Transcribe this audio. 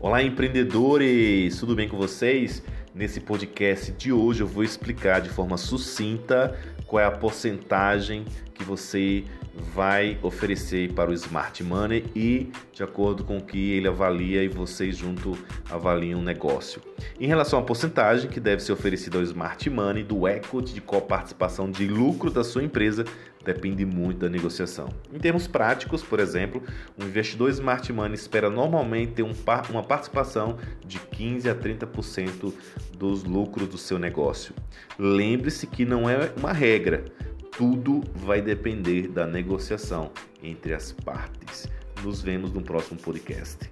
Olá, empreendedores! Tudo bem com vocês? Nesse podcast de hoje eu vou explicar de forma sucinta qual é a porcentagem que você vai oferecer para o Smart Money e de acordo com o que ele avalia e vocês junto avaliam o negócio. Em relação à porcentagem que deve ser oferecida ao Smart Money do equity de coparticipação de lucro da sua empresa, depende muito da negociação. Em termos práticos, por exemplo, um investidor Smart Money espera normalmente ter um, uma participação de 15 a 30% dos lucros do seu negócio. Lembre-se que não é uma regra, tudo vai depender da negociação entre as partes. Nos vemos no próximo podcast.